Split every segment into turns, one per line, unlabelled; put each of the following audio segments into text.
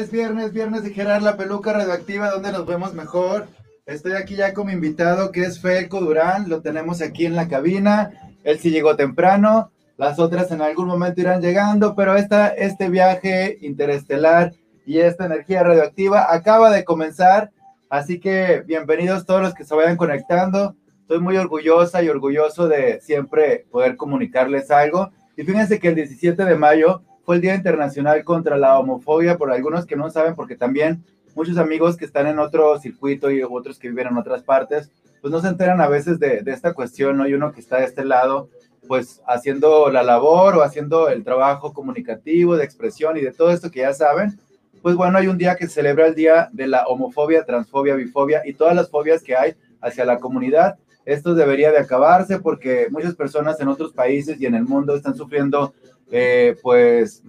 es viernes, viernes de Gerard la peluca radioactiva, donde nos vemos mejor. Estoy aquí ya con mi invitado que es Felco Durán, lo tenemos aquí en la cabina. Él sí llegó temprano, las otras en algún momento irán llegando, pero esta, este viaje interestelar y esta energía radioactiva acaba de comenzar. Así que bienvenidos todos los que se vayan conectando. Estoy muy orgullosa y orgulloso de siempre poder comunicarles algo. Y fíjense que el 17 de mayo fue el Día Internacional contra la Homofobia, por algunos que no saben, porque también muchos amigos que están en otro circuito y otros que viven en otras partes, pues no se enteran a veces de, de esta cuestión, ¿no? Y uno que está de este lado, pues haciendo la labor o haciendo el trabajo comunicativo, de expresión y de todo esto que ya saben, pues bueno, hay un día que celebra el Día de la Homofobia, Transfobia, Bifobia y todas las fobias que hay hacia la comunidad. Esto debería de acabarse porque muchas personas en otros países y en el mundo están sufriendo eh, pues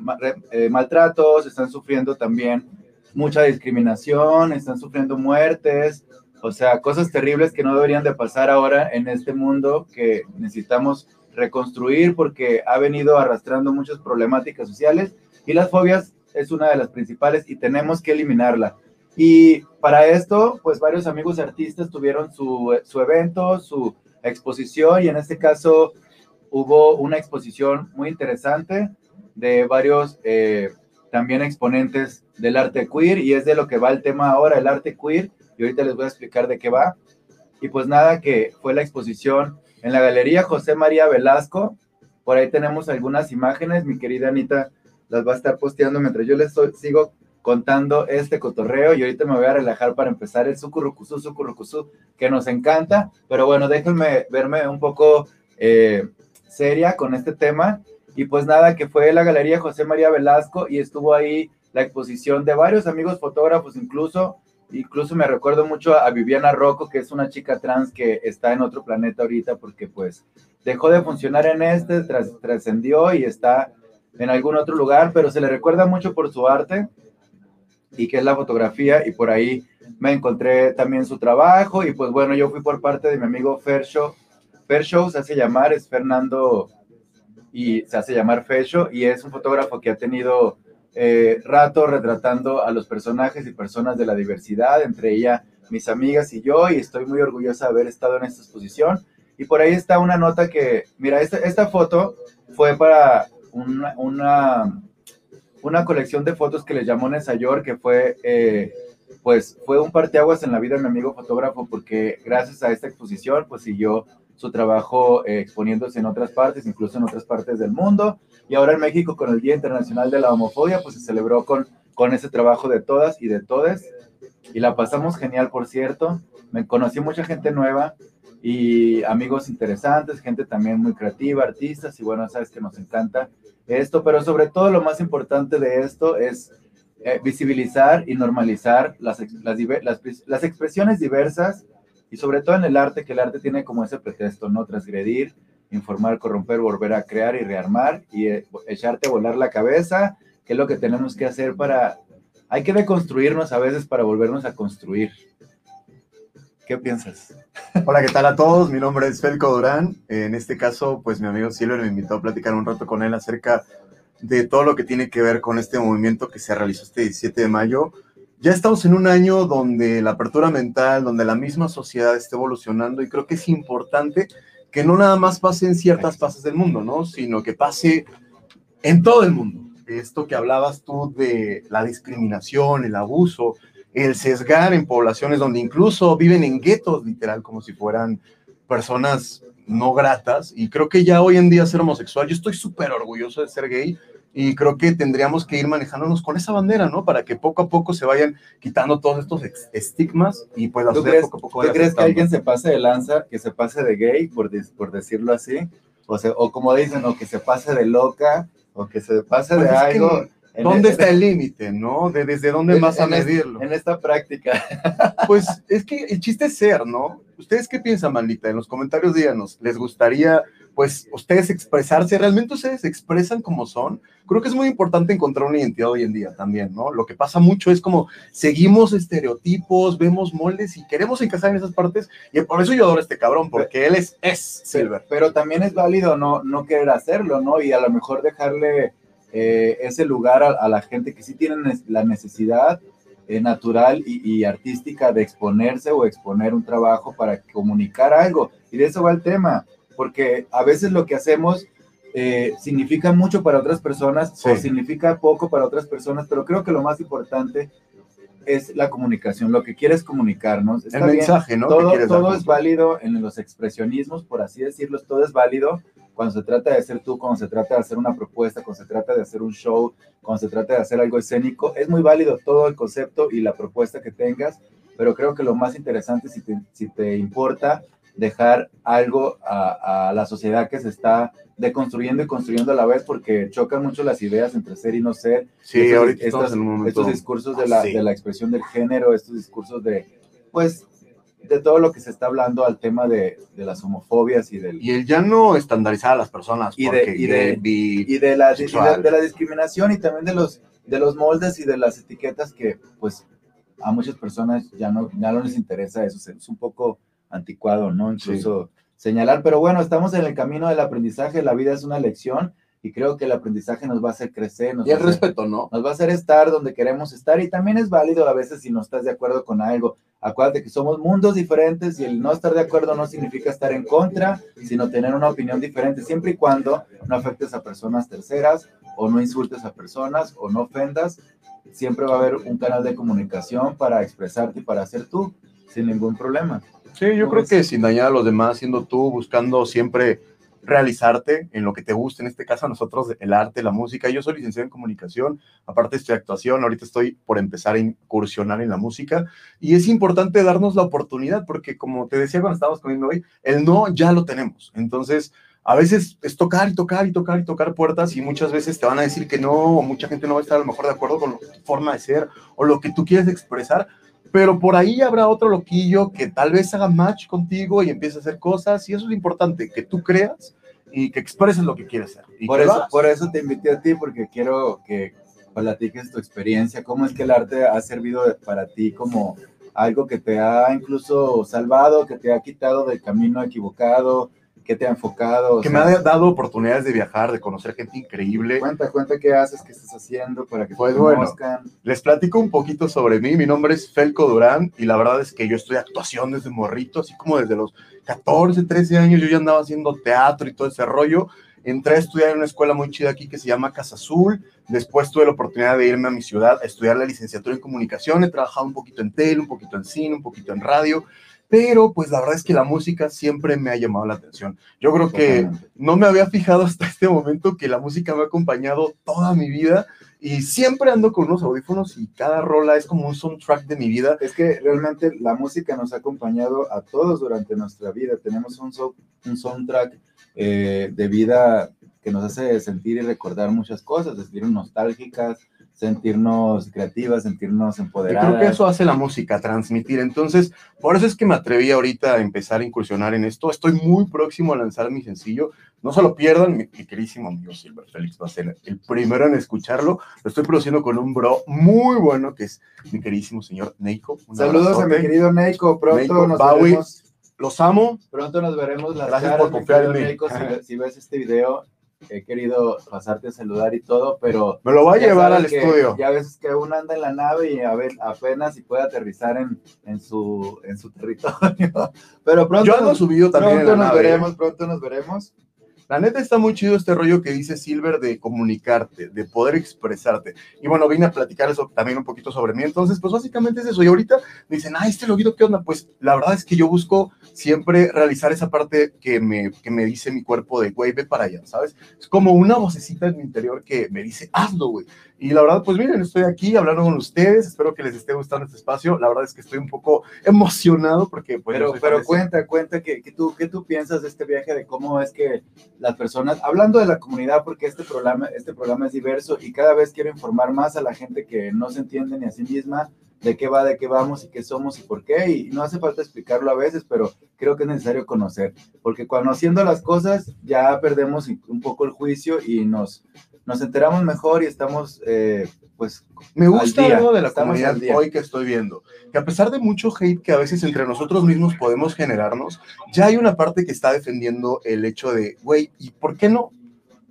eh, maltratos, están sufriendo también mucha discriminación, están sufriendo muertes, o sea, cosas terribles que no deberían de pasar ahora en este mundo que necesitamos reconstruir porque ha venido arrastrando muchas problemáticas sociales y las fobias es una de las principales y tenemos que eliminarla. Y para esto, pues varios amigos artistas tuvieron su, su evento, su exposición y en este caso hubo una exposición muy interesante de varios eh, también exponentes del arte queer y es de lo que va el tema ahora, el arte queer, y ahorita les voy a explicar de qué va. Y pues nada, que fue la exposición en la Galería José María Velasco. Por ahí tenemos algunas imágenes, mi querida Anita las va a estar posteando mientras yo les sigo contando este cotorreo y ahorita me voy a relajar para empezar el sucurrucusú, sucurrucusú, que nos encanta, pero bueno, déjenme verme un poco eh, seria con este tema. Y pues nada, que fue la Galería José María Velasco y estuvo ahí la exposición de varios amigos fotógrafos, incluso, incluso me recuerdo mucho a Viviana Rocco, que es una chica trans que está en otro planeta ahorita porque pues dejó de funcionar en este, trascendió y está en algún otro lugar, pero se le recuerda mucho por su arte y que es la fotografía y por ahí me encontré también su trabajo y pues bueno, yo fui por parte de mi amigo Fersho Fair Show se hace llamar, es Fernando y se hace llamar Fair y es un fotógrafo que ha tenido eh, rato retratando a los personajes y personas de la diversidad, entre ella mis amigas y yo, y estoy muy orgullosa de haber estado en esta exposición. Y por ahí está una nota que, mira, esta, esta foto fue para una, una, una, colección de fotos que le llamó Nesayor, que fue, eh, pues, fue un parteaguas en la vida de mi amigo fotógrafo, porque gracias a esta exposición, pues siguió su trabajo eh, exponiéndose en otras partes, incluso en otras partes del mundo. Y ahora en México, con el Día Internacional de la Homofobia, pues se celebró con, con ese trabajo de todas y de todes. Y la pasamos genial, por cierto. Me conocí mucha gente nueva y amigos interesantes, gente también muy creativa, artistas, y bueno, sabes que nos encanta esto, pero sobre todo lo más importante de esto es eh, visibilizar y normalizar las, las, las, las expresiones diversas y sobre todo en el arte, que el arte tiene como ese pretexto, ¿no? Transgredir, informar, corromper, volver a crear y rearmar y eh, echarte a volar la cabeza, que es lo que tenemos que hacer para... Hay que deconstruirnos a veces para volvernos a construir. ¿Qué piensas?
Hola, ¿qué tal a todos? Mi nombre es Felco Durán. En este caso, pues mi amigo Silver me invitó a platicar un rato con él acerca de todo lo que tiene que ver con este movimiento que se realizó este 17 de mayo ya estamos en un año donde la apertura mental, donde la misma sociedad está evolucionando y creo que es importante que no nada más pase en ciertas fases del mundo, ¿no? Sino que pase en todo el mundo. Esto que hablabas tú de la discriminación, el abuso, el sesgar en poblaciones donde incluso viven en guetos, literal, como si fueran personas no gratas. Y creo que ya hoy en día ser homosexual, yo estoy súper orgulloso de ser gay, y creo que tendríamos que ir manejándonos con esa bandera, ¿no? Para que poco a poco se vayan quitando todos estos estigmas y puedan
¿Tú crees, poco a poco ¿tú crees que alguien se pase de lanza, que se pase de gay, por, por decirlo así? O, sea, o como dicen, o que se pase de loca, o que se pase de pues algo.
¿Dónde está el límite, no? De desde dónde vas a medirlo.
en esta práctica.
Pues es que el chiste es ser, ¿no? ¿Ustedes qué piensan, Manita? En los comentarios díganos, ¿les gustaría pues ustedes expresarse, realmente ustedes expresan como son. Creo que es muy importante encontrar una identidad hoy en día también, ¿no? Lo que pasa mucho es como seguimos estereotipos, vemos moldes y queremos encajar en esas partes y por eso yo adoro a este cabrón, porque él es, es
Silver. Pero, también es válido no, no querer hacerlo, ¿no? Y a lo mejor dejarle eh, ese lugar a, la gente que sí tiene la necesidad eh, natural y, y, artística de exponerse o exponer un trabajo para comunicar algo. Y de eso va el tema, porque a veces lo que hacemos eh, significa mucho para otras personas o significa poco para otras personas, pero creo que lo más importante es la comunicación, lo que quieres comunicarnos.
el mensaje, ¿no?
Todo, todo es válido en los expresionismos, por así decirlo, todo es válido cuando se trata de ser tú, cuando se trata de hacer una propuesta, cuando se trata de hacer un show, cuando se trata de hacer algo escénico, es muy válido todo el concepto y la propuesta que tengas, pero creo que lo más interesante, si te, si te importa, dejar algo a, a la sociedad que se está deconstruyendo y construyendo a la vez porque chocan mucho las ideas entre ser y no ser.
Sí, estos, ahorita
estos discursos de la, de la expresión del género, estos discursos de, pues, de todo lo que se está hablando al tema de, de las homofobias y del...
Y el ya no estandarizar a las personas.
Y de, y de, y de, la, de, la discriminación y también de los, de los moldes y de las etiquetas que, pues, a muchas personas ya no, ya no les interesa eso. Es un poco anticuado, ¿no? Incluso señalar, pero bueno, estamos en el camino del aprendizaje, la vida es una lección y creo que el aprendizaje nos va a hacer crecer. Nos
y
el
respeto, ¿no?
Nos va a hacer estar donde queremos estar y también es válido a veces si no estás de acuerdo con algo. Acuérdate que somos mundos diferentes y el no estar de acuerdo no significa estar en contra, sino tener una opinión diferente, siempre y cuando no afectes a personas terceras o no insultes a personas o no ofendas. Siempre va a haber un canal de comunicación para expresarte y para ser tú sin ningún problema.
Sí, yo creo que sin dañar a los demás, siendo tú, buscando siempre realizarte en lo que te guste, en este caso a nosotros el arte, la música. Yo soy licenciado en comunicación, aparte estoy actuación, ahorita estoy por empezar a incursionar en la música y es importante darnos la oportunidad porque como te decía cuando estábamos comiendo hoy, el no ya lo tenemos. Entonces, a veces es tocar y tocar y tocar y tocar puertas y muchas veces te van a decir que no, o mucha gente no va a estar a lo mejor de acuerdo con tu forma de ser o lo que tú quieres expresar, pero por ahí habrá otro loquillo que tal vez haga match contigo y empiece a hacer cosas, y eso es lo importante, que tú creas y que expreses lo que quieres hacer.
por, eso, por eso te invité a ti, porque quiero que platiques tu experiencia, cómo es que el arte ha servido para ti como algo que te ha incluso salvado, que te ha quitado del camino equivocado, ¿Qué te ha enfocado?
Que me ha dado oportunidades de viajar, de conocer gente increíble.
Cuenta, cuenta qué haces, qué estás haciendo para que
pues te conozcan. les platico un poquito sobre mí. Mi nombre es Felco Durán y la verdad es que yo estoy actuación desde morrito, así como desde los 14, 13 años yo ya andaba haciendo teatro y todo ese rollo. Entré a estudiar en una escuela muy chida aquí que se llama Casa Azul. Después tuve la oportunidad de irme a mi ciudad a estudiar la licenciatura en comunicación. He trabajado un poquito en tele, un poquito en cine, un poquito en radio pero pues la verdad es que la música siempre me ha llamado la atención. Yo creo que no me había fijado hasta este momento que la música me ha acompañado toda mi vida y siempre ando con unos audífonos y cada rola es como un soundtrack de mi vida.
Es que realmente la música nos ha acompañado a todos durante nuestra vida. Tenemos un, un soundtrack eh, de vida que nos hace sentir y recordar muchas cosas, sentir nostálgicas, sentirnos creativas, sentirnos empoderadas.
creo que eso hace la música, transmitir. Entonces, por eso es que me atreví ahorita a empezar a incursionar en esto. Estoy muy próximo a lanzar mi sencillo. No se lo pierdan, mi, queridísimo amigo Silver Félix va a ser el primero en escucharlo. Lo estoy produciendo con un bro muy bueno, que es mi queridísimo señor Neiko.
Saludos a mi querido Neiko. Pronto nos veremos.
Los amo.
Pronto nos veremos las
Gracias por confiar en mí.
si ves este video, he querido pasarte a saludar y todo, pero...
Me lo va a llevar al estudio.
Ya ves que uno anda en la nave y a ver, apenas si puede aterrizar en, en, su, en su territorio. pero pronto...
Yo ando subido también
Pronto nos veremos, pronto nos veremos.
La neta está muy chido este rollo que dice Silver de comunicarte, de poder expresarte. Y bueno, vine a platicar eso también un poquito sobre mí. Entonces, pues básicamente es eso. Y ahorita me dicen, ah, este loguito, ¿qué onda? Pues la verdad es que yo busco siempre realizar esa parte que me, que me dice mi cuerpo de, güey, ve para allá, ¿sabes? Es como una vocecita en mi interior que me dice, hazlo, güey. Y la verdad, pues miren, estoy aquí hablando con ustedes, espero que les esté gustando este espacio. La verdad es que estoy un poco emocionado porque...
Pues, pero pero cuenta, cuenta que, que, tú, ¿qué tú piensas de este viaje, de cómo es que las personas, hablando de la comunidad, porque este programa, este programa es diverso y cada vez quiero informar más a la gente que no se entiende ni a sí misma de qué va, de qué vamos y qué somos y por qué. Y no hace falta explicarlo a veces, pero creo que es necesario conocer, porque cuando haciendo las cosas ya perdemos un poco el juicio y nos nos enteramos mejor y estamos, eh, pues...
Me gusta algo de la comunidad hoy que estoy viendo, que a pesar de mucho hate que a veces entre nosotros mismos podemos generarnos, ya hay una parte que está defendiendo el hecho de, güey, ¿y por qué no?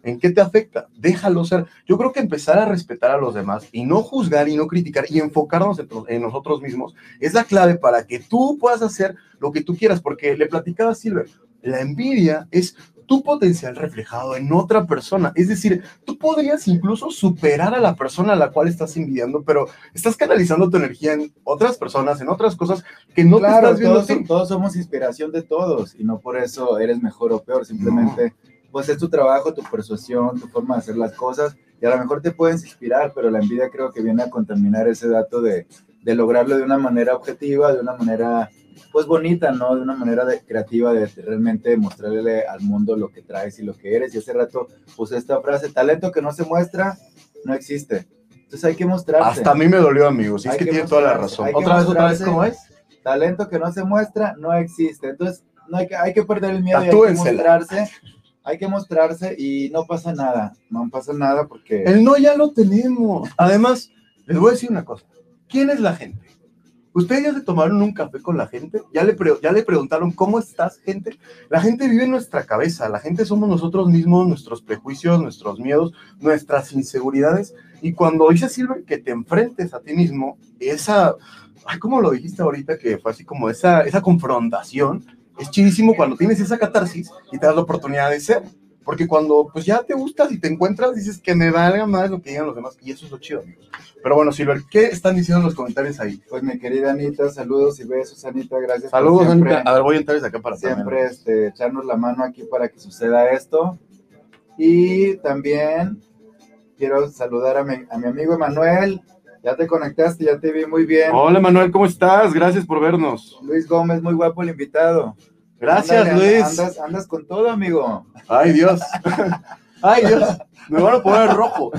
¿En qué te afecta? Déjalo ser. Yo creo que empezar a respetar a los demás y no juzgar y no criticar y enfocarnos en, en nosotros mismos es la clave para que tú puedas hacer lo que tú quieras, porque le platicaba a Silver, la envidia es tu potencial reflejado en otra persona. Es decir, tú podrías incluso superar a la persona a la cual estás envidiando, pero estás canalizando tu energía en otras personas, en otras cosas que no
claro,
te estás viendo.
Todos, todos, somos inspiración de todos y no por eso eres mejor o peor, simplemente pues es tu trabajo, tu persuasión, tu forma de hacer las cosas y a lo mejor te puedes inspirar, pero la envidia creo que viene a contaminar ese dato de, de lograrlo de una manera objetiva, de una manera pues bonita, ¿no? De una manera de, creativa de realmente mostrarle al mundo lo que traes y lo que eres. Y hace rato puse esta frase, talento que no se muestra, no existe. Entonces hay que mostrarse.
Hasta a mí me dolió, amigos. es que, que tiene toda la razón.
Otra vez, otra vez, ¿cómo es? Talento que no se muestra, no existe. Entonces no hay que, hay que perder el miedo y hay que mostrarse. Hay que mostrarse y no pasa nada. No pasa nada porque...
El no ya lo tenemos. Además, les voy a decir una cosa. ¿Quién es la gente? ¿Ustedes ya se tomaron un café con la gente? ¿Ya le, ¿Ya le preguntaron cómo estás, gente? La gente vive en nuestra cabeza, la gente somos nosotros mismos, nuestros prejuicios, nuestros miedos, nuestras inseguridades. Y cuando dice Silver que te enfrentes a ti mismo, esa, ay, ¿cómo lo dijiste ahorita? Que fue así como esa, esa confrontación, es chidísimo cuando tienes esa catarsis y te das la oportunidad de ser. Porque cuando pues ya te gustas y te encuentras, dices que me valga más lo que digan los demás. Y eso es lo chido, amigos. Pero bueno, Silver, ¿qué están diciendo en los comentarios ahí?
Pues mi querida Anita, saludos y besos, Anita, gracias.
Saludos, siempre, Anita. A ver, voy a entrar desde acá para
Siempre este, echarnos la mano aquí para que suceda esto. Y también quiero saludar a mi, a mi amigo Emanuel. Ya te conectaste, ya te vi muy bien.
Hola, Manuel, ¿cómo estás? Gracias por vernos.
Luis Gómez, muy guapo el invitado.
Gracias, Luis.
Andas, andas con todo, amigo.
Ay, Dios. Ay, Dios. Me van a poner rojo.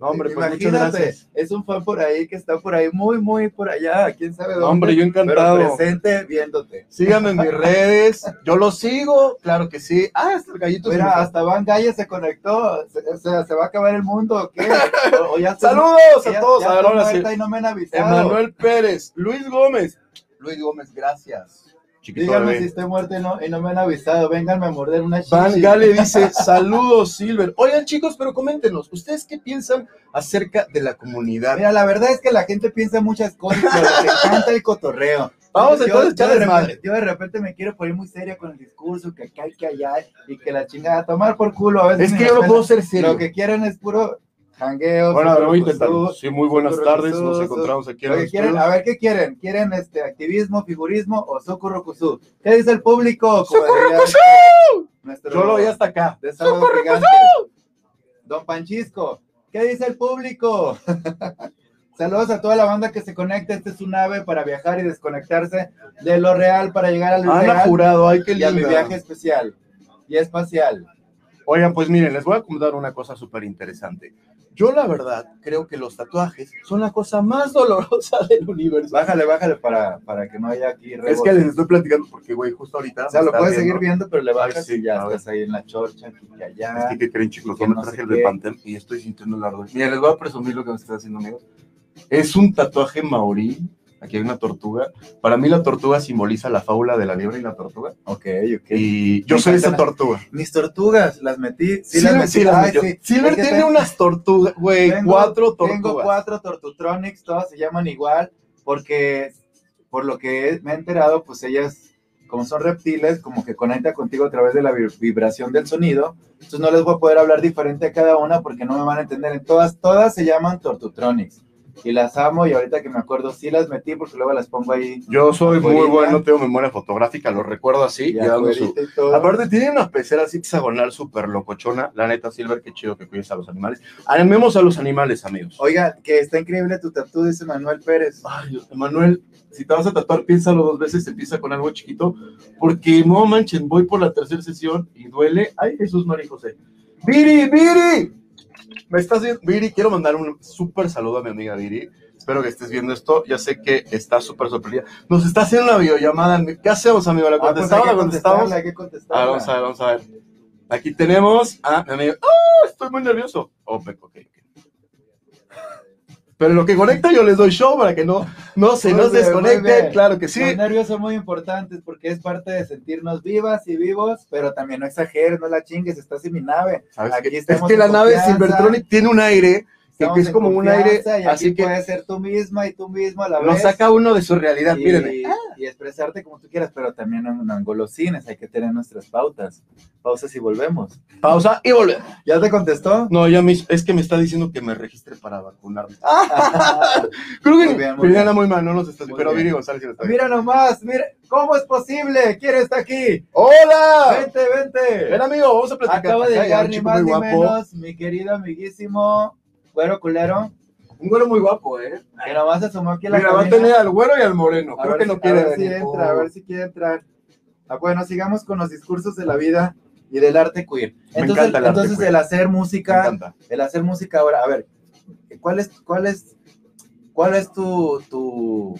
No, hombre, pues muchas
Imagínate,
gracias.
es un fan por ahí que está por ahí, muy, muy por allá, quién sabe dónde.
Hombre, yo encantado.
Pero presente viéndote.
Síganme en mis redes. Yo lo sigo, claro que sí. Ah, hasta el gallito.
Mira, hasta Van Galle se conectó. Se- o sea, ¿se va a acabar el mundo o qué? O- o ya estoy-
Saludos
ya-
a todos.
ya
A ver, ahora sí.
y no me han avisado.
Emanuel Pérez, Luis Gómez. Luis Gómez, gracias. Chiquito
Díganme
bebé.
si estoy muerta y no, y no me han avisado. Vénganme a morder una chichi.
Van Gale dice, saludos Silver. Oigan chicos, pero coméntenos, ¿ustedes qué piensan acerca de la comunidad?
Mira, la verdad es que la gente piensa muchas cosas, pero les encanta el cotorreo.
Vamos
Yo-
entonces,
yo, de repente, yo de repente me quiero poner muy seria con el discurso, que acá y que allá, y que la chingada, a tomar por culo a veces.
Es que yo no puedo ser serio.
Lo que quieren es puro jangueo.
Bueno, ver, voy a. Sí, muy buenas tardes. Nos encontramos aquí en
Lo que quieren, a ver, ¿qué quieren? ¿Quieren este activismo, figurismo o socorrucuzú? ¿Qué dice el público? Nuestro-
Yo lo vi hasta acá.
de Gigante. Don Panchisco, ¿qué dice el público? Saludos a toda la banda que se conecta. Este es un ave para viajar y desconectarse de lo real para llegar a lo
Ana
real
Jurado, ay, qué
y a mi
linda.
viaje especial y espacial.
Oigan, pues miren, les voy a contar una cosa súper interesante. Yo la verdad creo que los tatuajes son la cosa más dolorosa del universo.
Bájale, bájale para, para que no haya aquí
Es
rebote.
que les estoy platicando porque, güey, justo ahorita...
O sea, lo
está
puedes
viendo.
seguir viendo, pero le bajas
sí,
y ya estás ahí en la chorcha, aquí y allá.
Es que, ¿qué creen, chicos? Yo me
no
traje
sé
el
qué.
de Pantem y estoy sintiendo el ardor. Mira, les voy a presumir lo que me estoy haciendo, amigos. Es un tatuaje maorí. Aquí hay una tortuga. Para mí la tortuga simboliza la fábula de la liebre y la tortuga.
Ok, ok.
Y yo soy esa tortuga.
Mis tortugas, las metí. Sí,
Silver,
las metí.
sí las
Ay,
metió.
sí.
Silver
Es que
tiene
tengo-
unas tortugas, güey, cuatro tortugas.
Tengo cuatro Tortutronics, todas se llaman igual, porque por lo que me he enterado, pues ellas, como son reptiles, como que conectan contigo a través de la vi- vibración del sonido. Entonces no les voy a poder hablar diferente a cada una porque no me van a entender. En todas, todas se llaman Tortutronics. Y las amo y ahorita que me acuerdo, sí las metí porque luego las pongo ahí.
Yo soy muy
Afuerita.
bueno, tengo memoria fotográfica, lo recuerdo así.
y
dando su-
y.
Aparte, tiene una pecera así hexagonal súper locochona. La neta, Silver, qué chido que cuides a los animales. Amemos a los animales, amigos.
Oiga, que está increíble tu tatu, dice Manuel Pérez.
Ay, Manuel, si te vas a tatuar, piénsalo dos veces, empieza con algo chiquito, porque no manchen, voy por la tercera sesión y duele. Ay, Jesús María José. ¡Viri, Viri! Me estás viendo, Viri, quiero mandar un súper saludo a mi amiga Viri. Espero que estés viendo esto. Ya sé que está súper sorprendida. Nos está haciendo una videollamada. ¿Qué hacemos, amigo? ¿La
Ah, pues
contestamos?
hay que
¿La contestamos?
contestarla, hay que
A ver,
contestarla.
vamos a ver, vamos a ver. Aquí tenemos a mi amigo. ¡Ah! Estoy muy nervioso. Oh, ok. Pero lo que conecta yo les doy show para que no no se
Muy
nos
bien,
desconecten, claro que sí.
Los nervios son muy importantes porque es parte de sentirnos vivas y vivos, pero también no exageres, no la chingues, estás en mi nave.
¿Sabes
Aquí
qué? Es que la
en
nave
confianza.
Cybertronic tiene un aire que, es
en
como un aire,
y
así
aquí
que
puedes ser tú misma y tú mismo a la
lo
vez.
saca uno de su realidad.
y,
Mírenme.
y expresarte como tú quieras, pero también no, no engolosines, hay que tener nuestras pautas. Pausas y volvemos.
Pausa y volvemos.
¿Ya te contestó?
No, ya me, es que me está diciendo que me registre para vacunarme. Creo que
Muy bien, muy
Liliana
bien.
muy mal, no nos está
Muy
pero
bien.
Viri González lo está.
Mira nomás, mira, ¿cómo es posible? ¿Quién está aquí?
¡Hola!
Vente, vente.
Ven amigo, vamos a platicar.
Acaba de llegar ni más ni menos mi querido amiguísimo güero culero,
Un güero muy guapo, ¿eh?
que nomás se asomó aquí a la
Mira, va a tener al güero y al moreno.
A
Creo
ver
que
si-
no quiere
a ver si entra, a ver si quiere entrar. Ah, bueno, sigamos con los discursos de la vida y del arte queer.
Me
Entonces,
encanta el arte
entonces
queer.
el hacer
Me
música,
encanta.
el hacer música ahora, a ver, ¿cuál es, cuál es, cuál es tu, tu,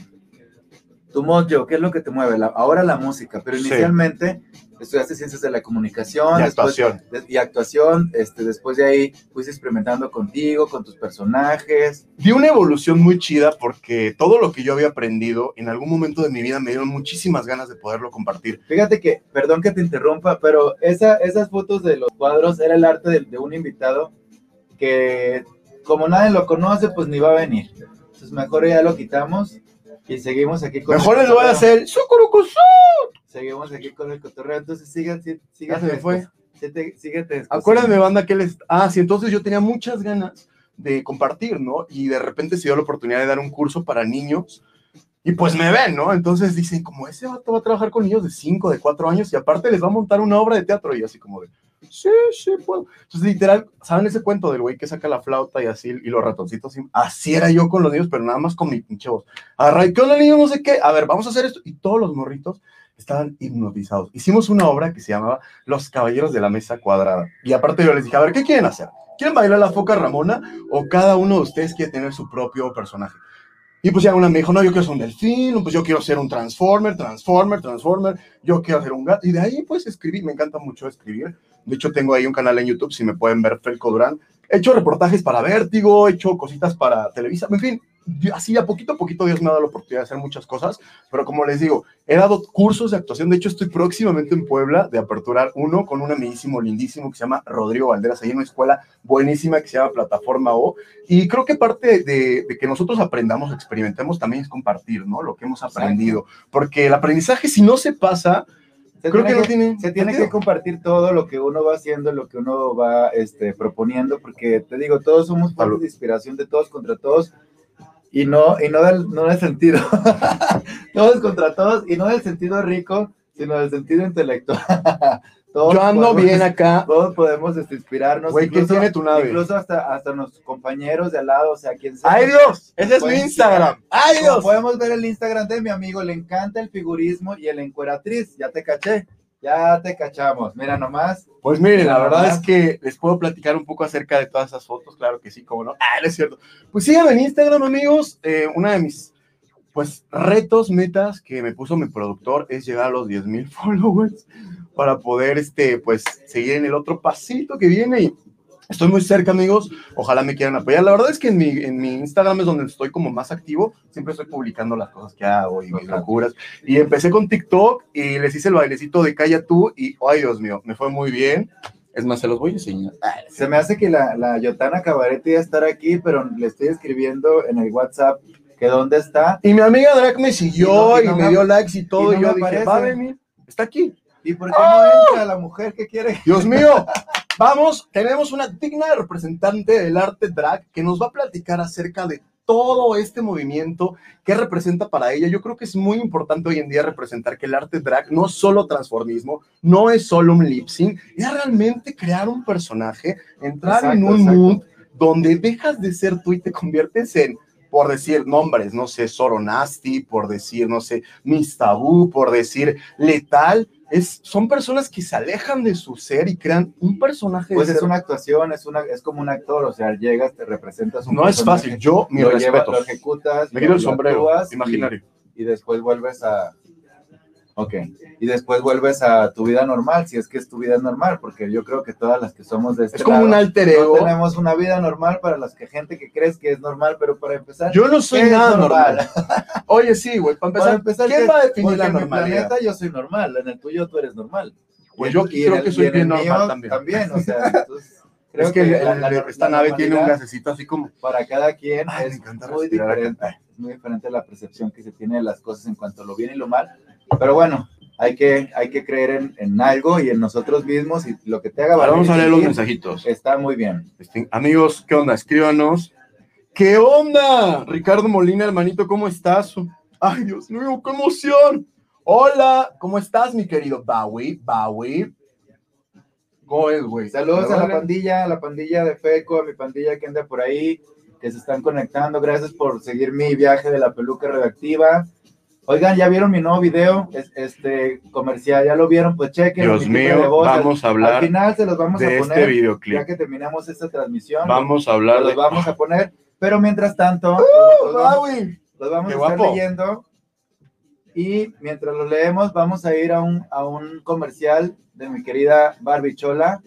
tu mojo? ¿Qué es lo que te mueve? La- ahora la música, pero
Sí.
inicialmente estudiaste ciencias de la comunicación
Y
después-
actuación.
de- y actuación, este, después de ahí fuiste experimentando contigo, con tus personajes.
Di una evolución muy chida porque todo lo que yo había aprendido en algún momento de mi vida me dieron muchísimas ganas de poderlo compartir.
Fíjate que, perdón que te interrumpa, pero esa, esas fotos de los cuadros era el arte de, de un invitado que como nadie lo conoce, pues ni va a venir. Entonces mejor ya lo quitamos y seguimos aquí con
Mejor les voy a hacer sucurucusú.
Seguimos aquí con el cotorreo. Entonces sigan, síguete
se me fue.
Síguete-.
Acuérdame, banda, que les. Ah, sí, entonces yo tenía muchas ganas de compartir, ¿no? Y de repente se dio la oportunidad de dar un curso para niños. Y pues me ven, ¿no? Entonces dicen, como ese vato va a trabajar con niños de 5, de 4 años y aparte les va a montar una obra de teatro. Y así como de, sí, sí, puedo. Entonces, literal, ¿saben ese cuento del güey que saca la flauta y así, y los ratoncitos? Así era yo con los niños, pero nada más con mi pinche voz. ¿qué onda, niño? No sé qué. A ver, vamos a hacer esto. Y todos los morritos estaban hipnotizados. Hicimos una obra que se llamaba Los Caballeros de la Mesa Cuadrada. Y aparte yo les dije, a ver, ¿qué quieren hacer? ¿Quieren bailar la foca Ramona o cada uno de ustedes quiere tener su propio personaje? Y pues ya una me dijo, no, yo quiero ser un delfín, pues yo quiero ser un transformer, transformer, transformer, yo quiero ser un gato. Y de ahí pues escribí, me encanta mucho escribir. De hecho tengo ahí un canal en YouTube, si me pueden ver, Felco Durán. He hecho reportajes para Vértigo, he hecho cositas para Televisa, en fin, así a poquito a poquito Dios me ha dado la oportunidad de hacer muchas cosas, pero como les digo, he dado cursos de actuación, de hecho estoy próximamente en Puebla de aperturar uno con un amiguísimo lindísimo que se llama Rodrigo Valderas, ahí en una escuela buenísima que se llama Plataforma O, y creo que parte de, de que nosotros aprendamos, experimentemos también es compartir, ¿no? Lo que hemos aprendido, porque el aprendizaje si no se pasa,
Se
creo
tiene
que no tiene
Se tiene que
sentido.
compartir todo lo que uno va haciendo, lo que uno va este, proponiendo, porque te digo, todos somos parte de inspiración de todos contra todos y no, y no del, no del sentido, todos contra todos y no del sentido rico, sino del sentido intelectual. Todos
Yo ando
podemos-
bien acá,
Todos podemos inspirarnos.
Güey, ¿quién tiene tu nave?
Incluso hasta, hasta nuestros compañeros de al lado, o sea, quien sea.
¡ay Dios! Ese es mi Instagram, ¡ay
Como
Dios!
podemos ver el Instagram de mi amigo, le encanta el figurismo y el encueratriz. Ya te caché, ya te cachamos. Mira nomás.
Pues miren, la verdad es que les puedo platicar un poco acerca de todas esas fotos, claro que sí, cómo no. Ah, no es cierto. Pues síganme en Instagram, amigos. Eh, una de mis, pues, retos, metas que me puso mi productor es llegar a los 10 mil followers para poder, este, pues, seguir en el otro pasito que viene y estoy muy cerca, amigos. Ojalá me quieran apoyar. La verdad es que en mi, en mi Instagram es donde estoy como más activo. Siempre estoy publicando las cosas que hago y mis locuras. Y empecé con TikTok y les hice el bailecito de Calla tú y, ay Dios mío, me fue muy bien. Es más, se los voy a enseñar.
Se me hace que la, la Yotana Cabaret iba a estar aquí, pero le estoy escribiendo en el WhatsApp que dónde está.
Y mi amiga Drake me siguió
Y
y,
no- y no
me
me-
dio likes y todo.
y
Y,
no
yo
me
dije, va a venir. Está aquí.
¿Y por qué no entra la mujer que quiere?
Dios mío. Vamos, tenemos una digna representante del arte drag que nos va a platicar acerca de todo este movimiento que representa para ella. Yo creo que es muy importante hoy en día representar que el arte drag no es solo transformismo, no es solo un lip sync, es realmente crear un personaje, entrar en un
exacto.
mood donde dejas de ser tú y te conviertes en, por decir nombres, no sé, Soro Nasty, por decir, no sé, Miss Tabú, por decir Letal. Es, son personas que se alejan de su ser y crean un personaje. de
Pues es
ser-
una actuación, es, una, es como un actor, o sea, llegas, te representas un
No es fácil. Yo, mis
lo, llevas, lo
respetos.
ejecutas,
Me
lo-
el sombrero
actúas y-
imaginario.
y después vuelves a, Ok. Y después vuelves a tu vida normal, si es que es tu vida normal, porque yo creo que todas las que somos de este
Es como
lado
un alter
no
ego.
tenemos una vida normal para las que gente que crees que es normal, pero para empezar,
Yo no soy
¿qué es
nada normal. Oye, sí, güey, para empezar,
Para empezar,
¿quién
¿qué-
va a definir la
en mi
normalidad?
planeta yo soy normal, en el tuyo tú eres normal.
Pues yo
en- y
creo
en el-
que soy
en
bien
el
normal también.
o sea, entonces, creo
Es que, el-
la- la-
el- esta nave tiene un
normalidad
gasecito así como.
para cada quien
Ay,
es muy diferente, es muy diferente la percepción que se tiene de las cosas en cuanto a lo bien y lo mal, pero bueno, hay que, hay que creer en, en algo y en nosotros mismos y lo que te haga
Ahora vamos a
valer
leer los mensajitos.
está muy bien.
Este, amigos, ¿qué onda? Escríbanos. ¿Qué onda? Ricardo Molina, hermanito, ¿cómo estás? Ay, Dios mío, qué emoción. Hola, ¿cómo estás, mi querido Bowie? Bowie. ¿Cómo es, güey?
Saludos a la pandilla, a la pandilla de FECO, a mi pandilla que anda por ahí, que se están conectando. Gracias por seguir mi viaje de la peluca radioactiva. Oigan, ¿ya vieron mi nuevo video? Es- Este comercial, ¿ya lo vieron? Pues chequen.
Dios mío,
voz. Al-
vamos a
Al
hablar
final se los vamos a
de este
poner, ya
videoclip.
que terminamos esta transmisión.
Vamos a hablar
los
de.
vamos a poner, pero mientras tanto,
¡Uh,
los vamos, los vamos
Qué
a estar
guapo.
leyendo. Y mientras los leemos, vamos a ir a un, a un comercial de mi querida Barbie Chola.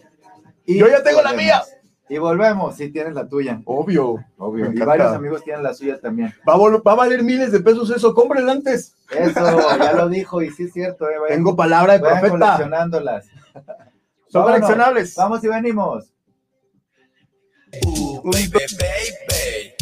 Y
Yo ya tengo la
volvemos.
mía.
Y volvemos, si tienes la tuya.
Obvio.
Obvio. Y varios amigos tienen la suya también.
Va a, vol- va a valer miles de pesos eso. Cómprenla antes.
Eso, ya lo dijo, y sí es cierto, eh, vayan-
Tengo palabra de profeta.
coleccionándolas.
Son
Vámonos.
coleccionables.
Vamos y venimos.
Ooh, baby, baby,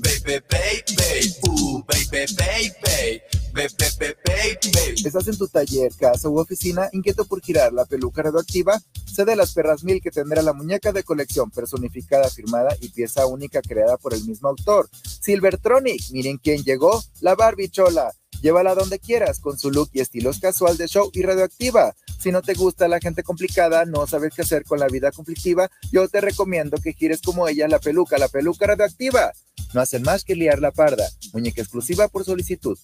baby, baby, ooh, baby, baby, baby, baby, baby.
¿Estás en tu taller, casa u oficina inquieto por girar la peluca radioactiva? Sé de las perras mil que tendrá la muñeca de colección personificada, firmada y pieza única creada por el mismo autor. Silvertronic, miren quién llegó, la Barbie Chola. Llévala donde quieras, con su look y estilos casual de show y radioactiva. Si no te gusta la gente complicada, no sabes qué hacer con la vida conflictiva, yo te recomiendo que gires como ella la peluca, la peluca radioactiva. No hacen más que liar la parda. Muñeca exclusiva por solicitud.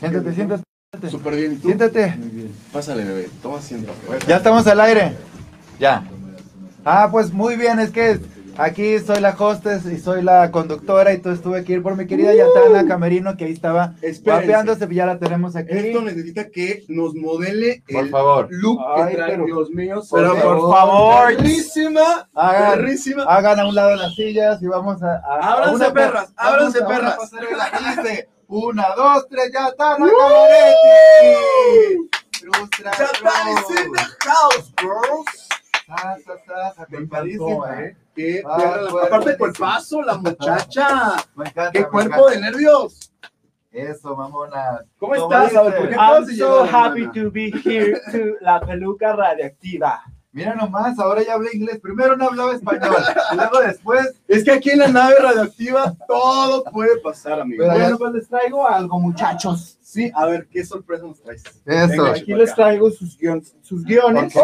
Siéntate, siéntate,
Súper bien. ¿Y tú?
siéntate.
Pásale, bebé. Toma asiento.
Ya estamos al aire. Ya. Ah, pues muy bien, es que aquí soy la hostess y soy la conductora y tú estuve que ir por mi querida Yatana Camerino que ahí estaba vapeándose, ya la tenemos aquí.
Esto necesita que nos modele
Por
el
favor.
look
Ay,
que trae.
pero-
Dios mío.
pero por favor.
Perrísima.
Hagan,
Perrísima.
hagan a un lado las sillas y vamos a... a- a
Ábranse,
una-
perras, ábranse,
a
perras.
Una, dos, tres, Yatana Cameretti. Frustra,
Chapal is in the house, Me encantó, ¿eh? Qué
Ah,
perra la-
bueno,
Aparte,
buenísimo.
cuerpazo, la muchacha.
Me encanta.
Qué
me
cuerpo de nervios.
Eso, mamona.
¿Cómo
¿Cómo
estás?
I'm so happy to be here to la peluca radioactiva.
Mira nomás, ahora ya hablé inglés. Primero no hablaba español, y luego después.
Es que aquí en la nave radioactiva todo puede pasar, amigo.
Pero
Bueno, pues les traigo algo, muchachos.
Sí, a ver, ¿qué sorpresa nos traes?
Eso.
Venga,
Aquí les traigo sus, guion- sus guiones.
Ok,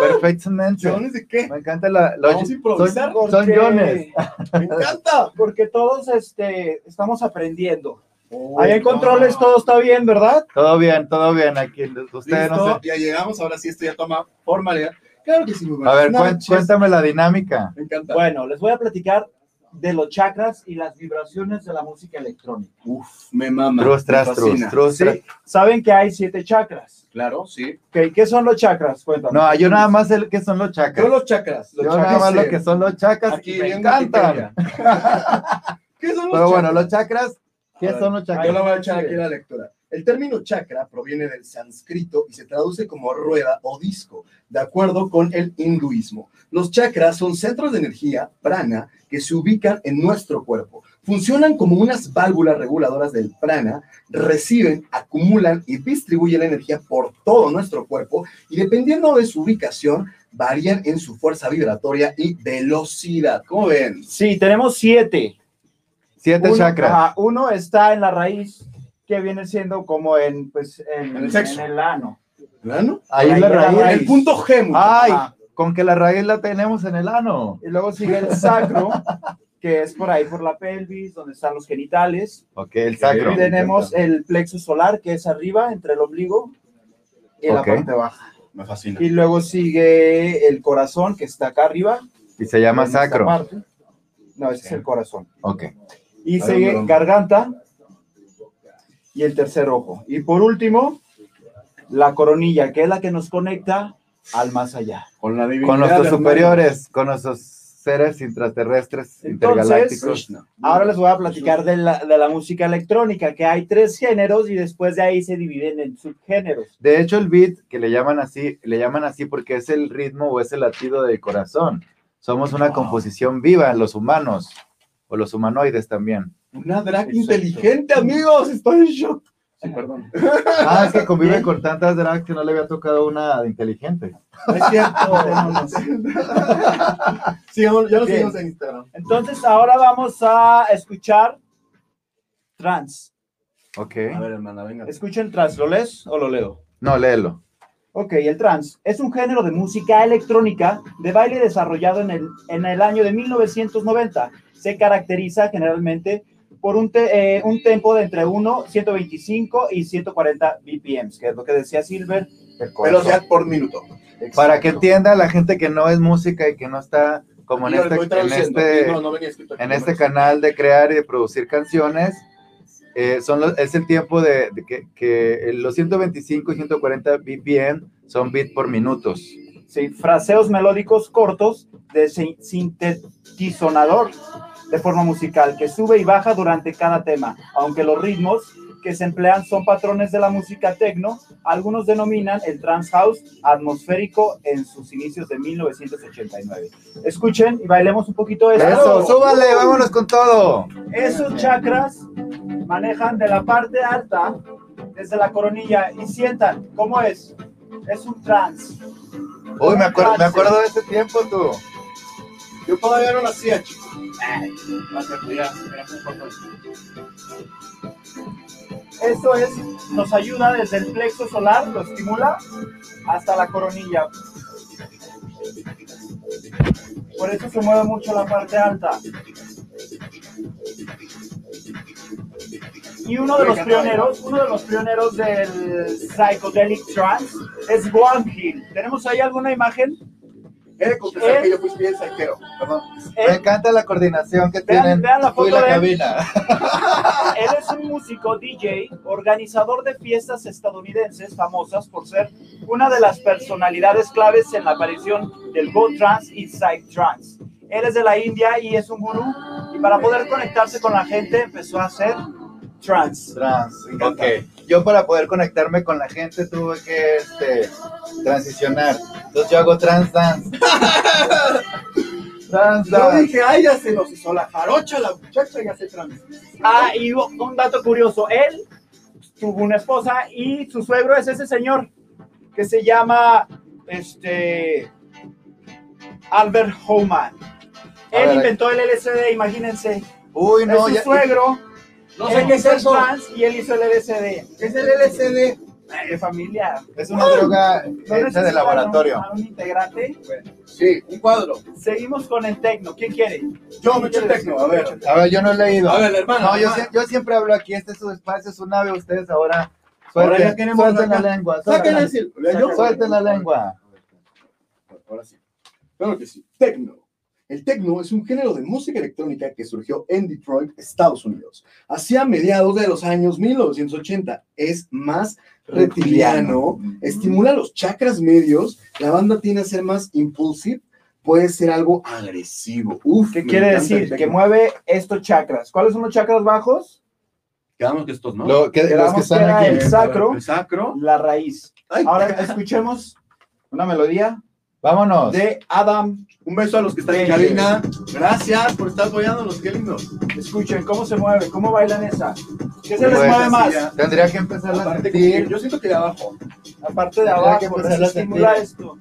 Perfectamente.
¿Guiones de qué?
Me encanta la. los-
Vamos a improvisar.
Son, guiones.
Me encanta.
Porque todos este, estamos aprendiendo.
Oh,
Ahí en controles
no.
todo está bien, ¿verdad?
Todo bien, todo bien aquí. Ustedes
Listo,
no sé.
ya llegamos, ahora sí esto ya toma formalidad. Claro que sí, muy
A ver, cuéntame la dinámica.
Me encanta.
Bueno, les voy a platicar de los chakras y las vibraciones de la música electrónica.
Uf, me mama.
Trus,
me
tras, trus,
fascina.
trus,
¿Sí?
tras.
Saben que hay siete chakras.
Claro, sí.
Ok, ¿Qué son los chakras? Cuéntame.
No, yo nada más sé qué son los
Son
chakras.
los chakras. Los
Yo
chakras
nada más lo
eh,
que son los chakras
Aquí
y me encantan.
¿Qué son los
Pero bueno, los chakras, ¿qué
ver,
son los
Yo
chakras?
la voy a echar aquí la lectura. El término chakra proviene del sánscrito y se traduce como rueda o disco, de acuerdo con el hinduismo. Los chakras son centros de energía, prana, que se ubican en nuestro cuerpo. Funcionan como unas válvulas reguladoras del prana, reciben, acumulan y distribuyen la energía por todo nuestro cuerpo y dependiendo de su ubicación, varían en su fuerza vibratoria y velocidad. ¿Cómo ven?
Sí, tenemos siete.
Siete
Uno,
chakras.
ajá, uno está en la raíz, que viene siendo como en, pues, en,
En el sexo.
en el ano.
¿Plano?
Ahí
ahí
la
la
raíz.
raíz.
El punto G.
Ay,
Ajá.
con que la raíz la tenemos en el ano.
Y luego sigue el sacro, que es por ahí por la pelvis, donde están los genitales.
Ok, el sacro.
Y tenemos el plexo solar, que es arriba, entre el ombligo y
Ok.
la parte baja.
Me fascina.
Y luego sigue el corazón, que está acá arriba.
Y se llama sacro.
No, ese es el corazón.
Ok.
Y sigue garganta. Y el tercer ojo. Y por último, la coronilla, que es la que nos conecta al más allá.
Con la divinidad.
Con nuestros superiores, con nuestros seres intraterrestres,
Entonces,
intergalácticos.
Ahora les voy a platicar de la, de la música electrónica, que hay tres géneros y después de ahí se dividen en subgéneros.
De hecho, el beat, que le llaman así, le llaman así porque es el ritmo o es el latido del corazón. Somos una composición viva, los humanos, o los humanoides también.
Una drag
Exacto.
inteligente, amigos. Estoy en shock. Sí, perdón.
Ah, es que convive con tantas drags que no le había tocado una inteligente.
No es cierto.
Sigamos, ya
Bien.
seguimos en Instagram.
Entonces, ahora vamos a escuchar trans.
Ok.
A ver, hermana, venga.
Escuchen trans, ¿lo lees o lo leo?
No, léelo.
Ok, el trance es un género de música electrónica de baile desarrollado en el, en el año de 1990. Se caracteriza generalmente por un, te- eh, un tempo de entre 1, 125 y 140 BPMs, que es lo que decía Silver.
Velocidad por minuto.
Para que entienda la gente que no es música y que no está como en este, en este,
No, no venía escrito aquí.
en este canal de crear y de producir canciones, eh, son los- es el tiempo de, de que, que los 125 y 140 BPM son bits por minutos.
Sí, fraseos melódicos cortos de sin- sintetizador de forma musical que sube y baja durante cada tema, aunque los ritmos que se emplean son patrones de la música techno, algunos denominan el trance house atmosférico en sus inicios de 1989. Escuchen y bailemos un poquito esto.
Eso, súbale, vámonos con todo.
Esos chakras manejan de la parte alta, desde la coronilla, y sientan cómo es. Es un trance.
Uy, me acuerdo, me acuerdo de ese tiempo tú.
Yo todavía no nacía, chicos.
Esto es, nos ayuda desde el plexo solar, lo estimula, hasta la coronilla. Por eso se mueve mucho la parte alta. Y uno de los pioneros, uno de los pioneros del psychedelic trance es One Hill. ¿Tenemos ahí alguna imagen?
He de confesar que yo fui bien saquero. Perdón.
Me
Él,
encanta la coordinación que
Vean-
tienen
vean la foto
la
de él.
cabina.
él es un músico, DJ, organizador de fiestas estadounidenses famosas por ser una de las personalidades claves en la aparición del Go Trance y Psych Trance. Él es de la India y es un gurú y para poder conectarse con la gente empezó a hacer trance.
Trans, ok. Yo para poder conectarme con la gente tuve que este, transicionar. Entonces yo hago trans dance. trans
Yo
dance.
dije, ay, ya se nos hizo la jarocha, la muchacha ya se transmitió.
Ah, y un dato curioso, él tuvo una esposa y su suegro es ese señor que se llama este Albert Homan. Él
ver,
inventó el LSD, imagínense.
Uy, no,
es su
ya.
suegro.
No sé qué es eso.
trance y él hizo el LSD.
¿Qué es el LCD?
Ay, De familia.
Es una droga
¿No
hecha de laboratorio.
a un integrante?
Sí, un cuadro.
Seguimos con el tecno. ¿Quién quiere?
Yo el tecno, a ver.
A ver, yo no he leído.
A ver, la hermana.
No, yo, siempre hablo aquí. Este es su espacio, es su nave. Ustedes ahora
Ahora
suelten,
ya queremos
suelten la lengua. Suelten, suelten la lengua.
Ahora sí. Claro que sí. Tecno. El tecno es un género de música electrónica que surgió en Detroit, Estados Unidos, hacia mediados de los años 1980. Es más reptiliano, estimula los chakras medios, la banda tiende a ser más impulsive, puede ser algo agresivo. Uf,
¿Qué quiere decir? Que mueve estos chakras. ¿Cuáles son los chakras bajos?
Quedamos que estos, ¿no?
Lo que, los que
Quedamos que
están
era
aquí.
el sacro,
El sacro.
la raíz.
Ay,
Ahora escuchemos una melodía
Vámonos.
de Adam.
un beso a los que están en cabina. Gracias por estar apoyándonos, qué lindo.
Escuchen cómo se mueve, cómo bailan esa. ¿Qué se les
Pues,
mueve más?
ya.
Tendría que empezar a
que
sentir.
yo siento que de abajo,
Aparte de
Tendría que
abajo, les
a
estimula esto.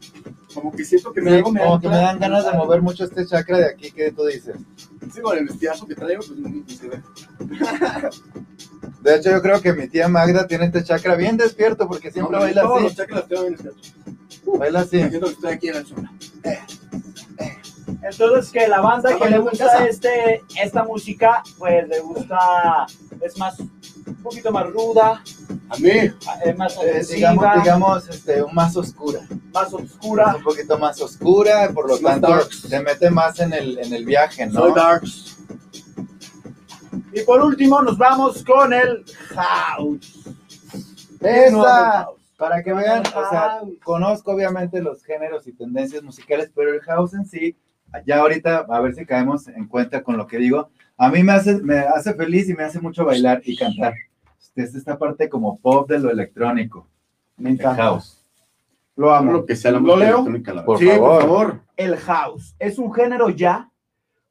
Como que siento que me
Sí,
hago
como que me dan ganas de mover mucho este chakra de aquí que tú dices.
Sí, con el vestidazo que traigo, pues ni- se ve.
De hecho, yo creo que mi tía Magda tiene este chakra bien despierto porque siempre
No,
baila
todos
así.
los chakras tengo bien despiertos.
Baila así.
Siento que estoy aquí en la zona.
Entonces, que la banda que le gusta este, esta música, pues le gusta, es más, un poquito más ruda,
A mí,
es más
Eh, digamos, digamos este, más oscura.
más oscura.
Un poquito más oscura, por lo
Más
tanto,
darks.
se mete más en el, en el viaje, ¿no?
soy Darks.
Y por último, nos vamos con el house.
Esa, para que vean, o sea, conozco obviamente los géneros y tendencias musicales, pero el house en sí, ya ahorita, a ver si caemos en cuenta con lo que digo, a mí me hace, me hace feliz y me hace mucho bailar y cantar. Es esta parte como pop de lo electrónico,
Me
el
encanta.
house.
Lo amo.
Lo que sea la
¿Lo
música
leo?
electrónica, la
Por
verdad.
Sí, por
favor.
El house es un género ya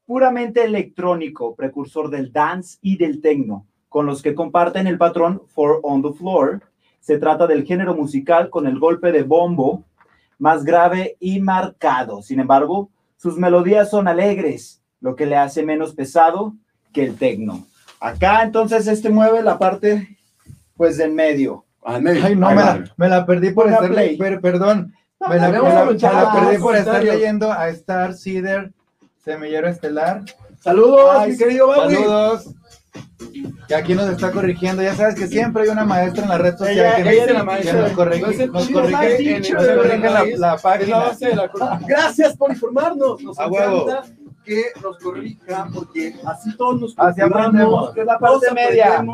puramente electrónico, precursor del dance y del techno, con los que comparten el patrón for on the floor. Se trata del género musical con el golpe de bombo más grave y marcado. Sin embargo, sus melodías son alegres, lo que le hace menos pesado que el techno. Acá entonces este mueve la parte pues del medio.
Ah, en medio.
Ay, no, me la, me la perdí por estar
play.
leyendo, perdón, me la, me la- me la perdí por estar leyendo a Star Seeder, Semillero Estelar.
Saludos,
Ay,
mi querido Bowie.
Saludos. Que aquí nos está corrigiendo. Ya sabes que siempre hay una maestra en la red social
Ella-
que,
ella
que
la maestra.
nos corrige, nos corrige, nos la, la
la base de la. Gracias por informarnos. Nos
A huevo.
Que nos corrija porque así todos nos
Así aprendemos.
Que es la parte media.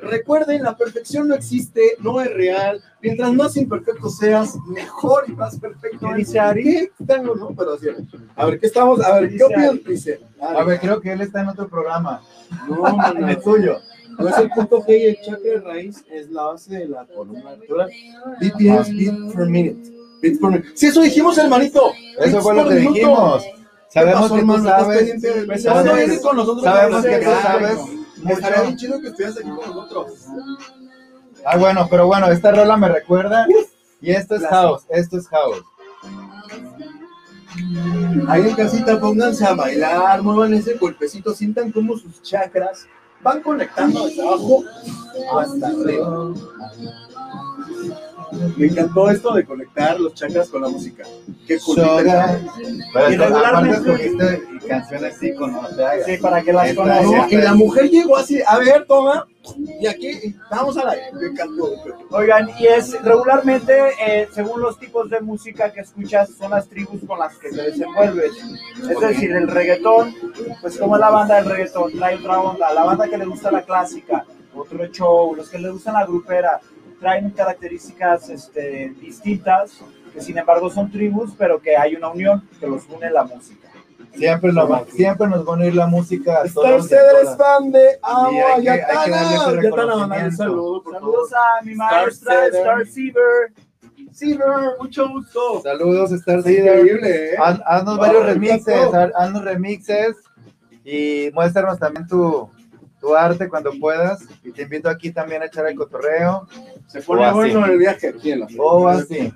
Recuerden, la perfección no existe, no es real. Mientras más imperfecto seas, mejor y más perfecto.
¿Qué dice Ari?
Tengo, ¿no? Pero así. A ver, ¿qué estamos? A ver,
¿Qué
¿qué dice.
A ver, creo que él está en otro programa.
No, no,
el tuyo.
No es el punto G y el chakra de raíz es la base de la columna vertebral. BPMs, beat per minute. Beat per minute. Sí, eso dijimos, hermanito.
Eso fue lo que dijimos. Sabemos
pasó,
que tú sabes.
Pues,
sabemos que tú sabes
Estaría
mucho.
bien chido que estuvieras aquí con nosotros.
Ah, bueno, pero bueno, esta rola me recuerda. Y esto es house. Esto es house.
Ahí en casita pónganse a bailar, muevan ese golpecito, sientan cómo sus chakras van conectando desde abajo hasta arriba. Me encantó esto de conectar los chakras con la música. Qué cool.
Pero
Y regularmente-
canciones íconos.
Sí, para que las conozcan.
No, y la mujer llegó así, a ver, toma, y aquí vamos a la. Me encantó.
Oigan, y es regularmente, eh, según los tipos de música que escuchas, son las tribus con las que te desenvuelves. Es decir, el reggaetón, pues como es la banda del reggaetón, trae otra onda. La banda que le gusta la clásica, otro show. Los que le gustan la grupera, traen características este, distintas, que sin embargo son tribus, pero que hay una unión que los une la música.
Siempre, lo- siempre nos va a unir la música a
Star
todos. todas.
fan de
Sí, darle ese
Yatana. Yatana, mandale un
reconocimiento.
saludo, por
Saludos a mi maestra. Star Seaver.
Silver, mucho gusto.
Saludos, Star Seeder.
Increíble, ¿eh?
Haz- Haznos varios remixes, haznos remixes y muéstranos también tu, tu arte cuando puedas. Y te invito aquí también a echar el cotorreo.
Se pone bueno el viaje aquí en la
O así.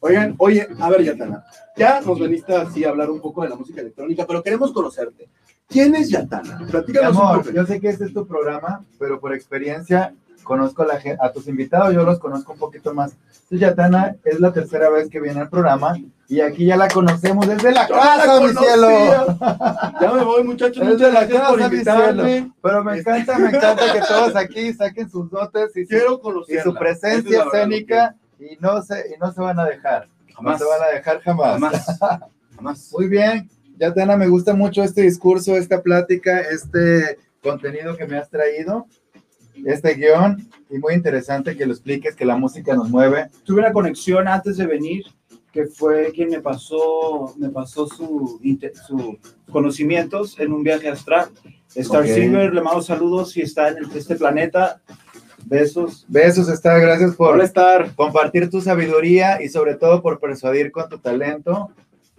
Oigan, oye, a ver, Yatana, ya nos veniste así a hablar un poco de la música electrónica, pero queremos conocerte. ¿Quién es Yatana? Platícanos un
amor,
poco.
yo sé que este es tu programa, pero por experiencia conozco a, la, a tus invitados, yo los conozco un poquito más. Entonces, Yatana es la tercera vez que viene al programa y aquí ya la conocemos desde la
Yo la
casa, mi cielo.
Ya me voy, muchachos.
Es de
Muchas
la
gracias por
casa, mi
invitarme.
Pero me encanta, me encanta que todos aquí saquen sus dotes y su,
Quiero
y su
Esa es
presencia escénica y no, se, y no se van a dejar.
Jamás.
No se van a dejar jamás.
Jamás. Jamás.
Muy bien, Yatana, me gusta mucho este discurso, esta plática, este contenido que me has traído, este guion, y muy interesante que lo expliques, que la música nos mueve.
tuve una conexión antes de venir que fue quien me pasó me pasó su sus conocimientos en un viaje astral Star
Ok.
Silver le mando saludos si está en este planeta besos
Besos, Star, gracias por
Hola, Star.
compartir tu sabiduría y sobre todo por persuadir con tu talento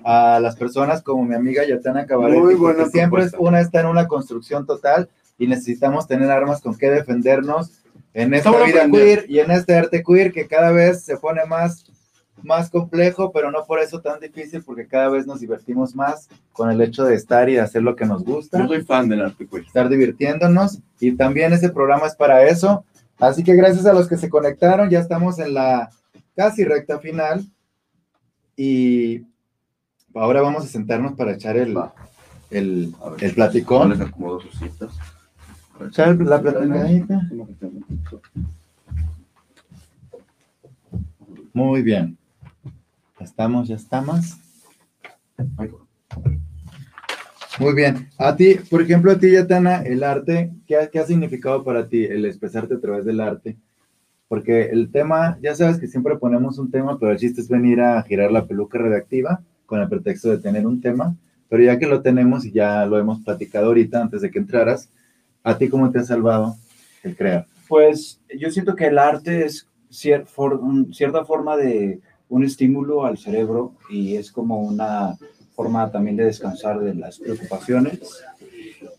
a las personas como mi amiga Yatana Cabaret.
Muy buena
siempre es- una está en una construcción total y necesitamos tener armas con que defendernos en esta
Estamos
vida queer y en este arte queer que cada vez se pone más, más complejo, pero no por eso tan difícil, porque cada vez nos divertimos más con el hecho de estar y de hacer lo que nos gusta
Yo soy fan del arte, pues.
estar divirtiéndonos y también ese programa es para eso. Así que gracias a los que se conectaron, ya estamos en la casi recta final y ahora vamos a sentarnos para echar el, el, el platicón.
Les acomodo sus citas.
Echar la platicadita. Muy bien. Ya estamos, ya estamos. Muy bien. A ti, por ejemplo, a ti, Yatana, el arte, ¿qué ha, qué ha significado para ti el expresarte a través del arte? Porque el tema, ya sabes que siempre ponemos un tema, pero el chiste es venir a girar la peluca redactiva con el pretexto de tener un tema, pero ya que lo tenemos y ya lo hemos platicado ahorita antes de que entraras, ¿a ti cómo te ha salvado el crear?
Pues yo siento que el arte es cier- for- un- cierta forma de un estímulo al cerebro y es como una forma también de descansar de las preocupaciones.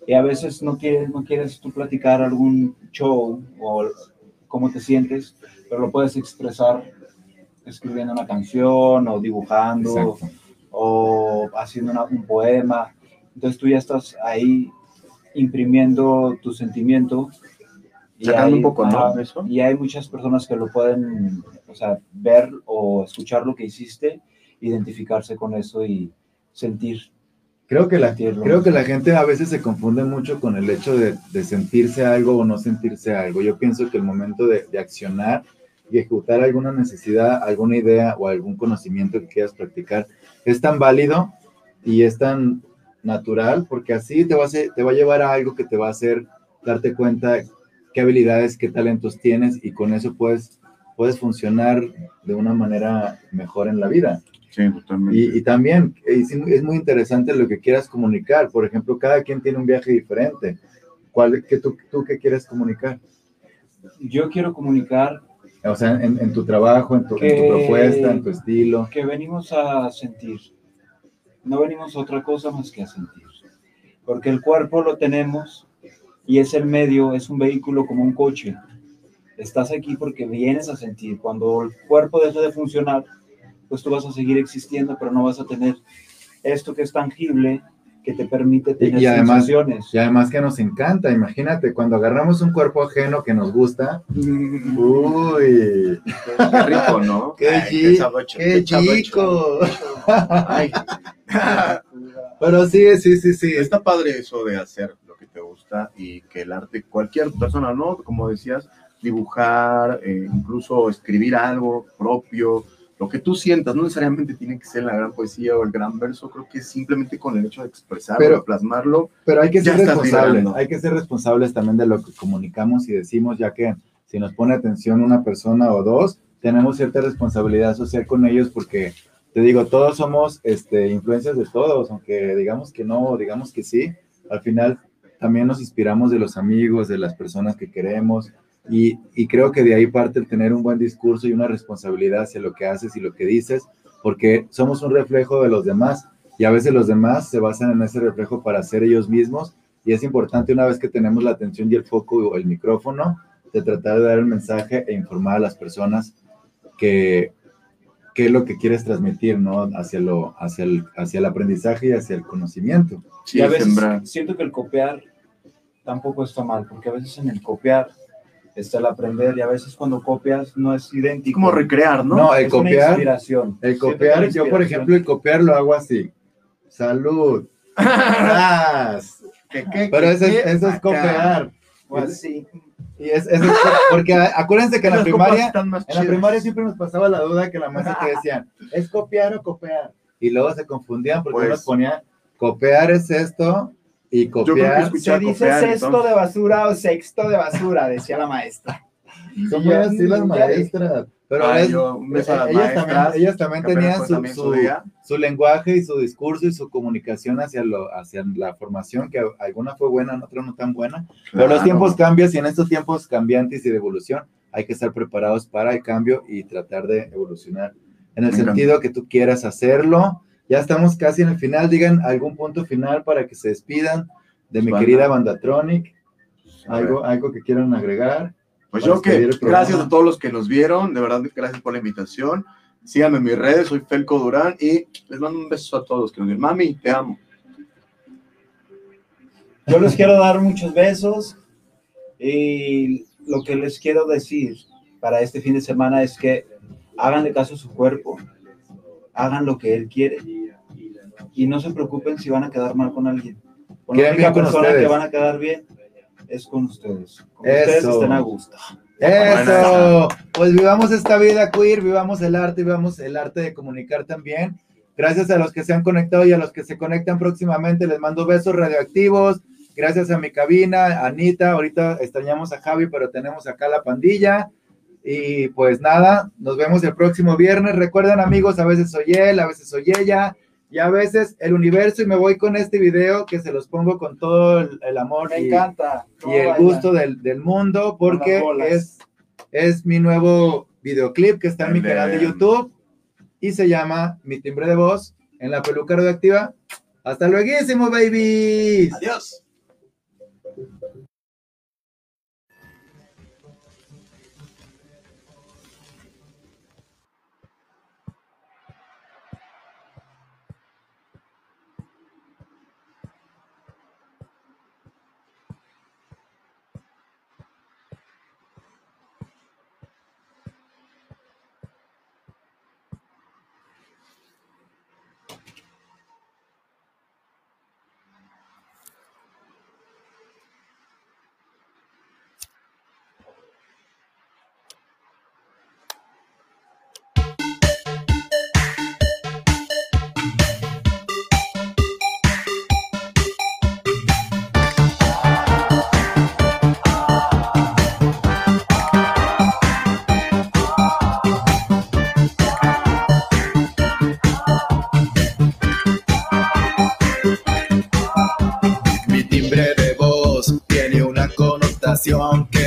Y a veces no quieres, no quieres tú platicar algún show o cómo te sientes, pero lo puedes expresar escribiendo una canción o dibujando
Exacto.
o haciendo una- un poema. Entonces tú ya estás ahí imprimiendo tu sentimiento. y
Sacando
hay-
un poco, ¿no? Eso.
Y hay muchas personas que lo pueden, o sea, ver o escuchar lo que hiciste, identificarse con eso y sentir.
Creo que, la, creo que la gente a veces se confunde mucho con el hecho de, de sentirse algo o no sentirse algo. Yo pienso que el momento de, de accionar y ejecutar alguna necesidad, alguna idea o algún conocimiento que quieras practicar es tan válido y es tan natural porque así te va a, te va a llevar a algo que te va a hacer darte cuenta qué habilidades, qué talentos tienes y con eso puedes, puedes funcionar de una manera mejor en la vida.
Sí, totalmente.
Y, y también es, es muy interesante lo que quieras comunicar. Por ejemplo, cada quien tiene un viaje diferente. ¿Cuál, qué tú, ¿Tú qué quieres comunicar?
Yo quiero comunicar
O sea, en, en tu trabajo, en tu, en tu
Que-
propuesta, en tu estilo.
que venimos a sentir. No venimos a otra cosa más que a sentir. Porque el cuerpo lo tenemos y es el medio, es un vehículo como un coche. Estás aquí porque vienes a sentir. Cuando el cuerpo deja de funcionar, pues tú vas a seguir existiendo, pero no vas a tener esto que es tangible que te permite tener
y además-
sensaciones.
Y además que nos encanta, imagínate, cuando agarramos un cuerpo ajeno que nos gusta, uy,
Qué rico, ¿no?
qué,
Ay,
qué chico.
Ay,
Pero sí, sí, sí, sí.
Está padre eso de hacer lo que te gusta y que el arte, cualquier persona, ¿no? Como decías, dibujar, eh, incluso escribir algo propio, lo que tú sientas, no necesariamente tiene que ser la gran poesía o el gran verso, creo que simplemente con el hecho de expresarlo,
Pero-
de plasmarlo,
Pero hay que ser responsables,
liberando.
hay que ser responsables también de lo que comunicamos y decimos, ya que si nos pone atención una persona o dos, tenemos cierta responsabilidad social con ellos porque, te digo, todos somos este, influencias de todos, aunque digamos que no, digamos que sí, al final también nos inspiramos de los amigos, de las personas que queremos y, y creo que de ahí parte el tener un buen discurso y una responsabilidad hacia lo que haces y lo que dices, porque somos un reflejo de los demás y a veces los demás se basan en ese reflejo para ser ellos mismos y es importante una vez que tenemos la atención y el foco o el micrófono de tratar de dar el mensaje e informar a las personas que qué es lo que quieres transmitir, ¿no? Hacia, lo, hacia, el, hacia el aprendizaje y hacia el conocimiento.
sí,
y a veces
sembrar.
siento que el copiar tampoco está mal, porque a veces en el copiar está el aprender y a veces cuando copias no es
Es
idéntico.
como recrear, ¿no?
No, el
es una
copiar,
inspiración.
el copiar, yo por ejemplo, el copiar lo hago así. Salud.
¿Qué, qué,
Pero
qué,
eso es,
qué?
eso es
Acá.
copiar.
O así.
Y es, es- porque acuérdense que en la primaria, en la primaria siempre nos pasaba la duda que la maestra te decían, ¿es copiar o copiar? Y luego se confundían porque
Pues-
nos ponían, copiar es esto y copiar.
Se dice
copiar,
sexto
entonces.
de basura o sexto de basura, decía la maestra.
Son muy así las
ya-
maestras. Pero
Ay,
es-
yo,
ellas,
maestras,
también, ellas también tenían
fue
su,
también su
su- lenguaje y su discurso y su comunicación hacia, lo, hacia la formación, que alguna fue buena, en otra no tan buena. Pero los tiempos cambian y en estos tiempos cambiantes y de evolución hay que estar preparados para el cambio y tratar de evolucionar en el
encanta.
sentido que tú quieras hacerlo. Ya estamos casi en el final. Digan algún punto final para que se despidan de mi
Banda.
querida Bandatronic. Algo, algo que quieran agregar.
Pues yo que gracias a todos los que nos vieron, de verdad gracias por la invitación. Síganme en mis redes, soy Felco Durán y les mando un beso a todos los que nos vieron. Mami, te amo.
Yo les quiero dar muchos besos y lo que les quiero decir para este fin de semana es que háganle caso a su cuerpo, hagan lo que él quiere y no se preocupen si van a quedar mal con alguien. Con la única persona
ustedes.
que van a quedar bien es con ustedes. Eso. ustedes estén a gusto.
Eso. Pues vivamos esta vida queer, vivamos el arte, vivamos el arte de comunicar también.
Gracias a los que se han conectado y a los que se conectan próximamente. Les mando besos radioactivos. Gracias a mi cabina, Anita. Ahorita extrañamos a Javi, pero tenemos acá la pandilla. Y pues nada, nos vemos el próximo viernes. Recuerden amigos, a veces soy él, a veces soy ella. Y a veces el universo, y me voy con este video que se los pongo con todo el, amor y, el gusto del, mundo, porque es, es mi nuevo videoclip que está en mi canal de YouTube y se llama Mi timbre de voz en la peluca radioactiva. Hasta luego, baby.
Adiós.
canción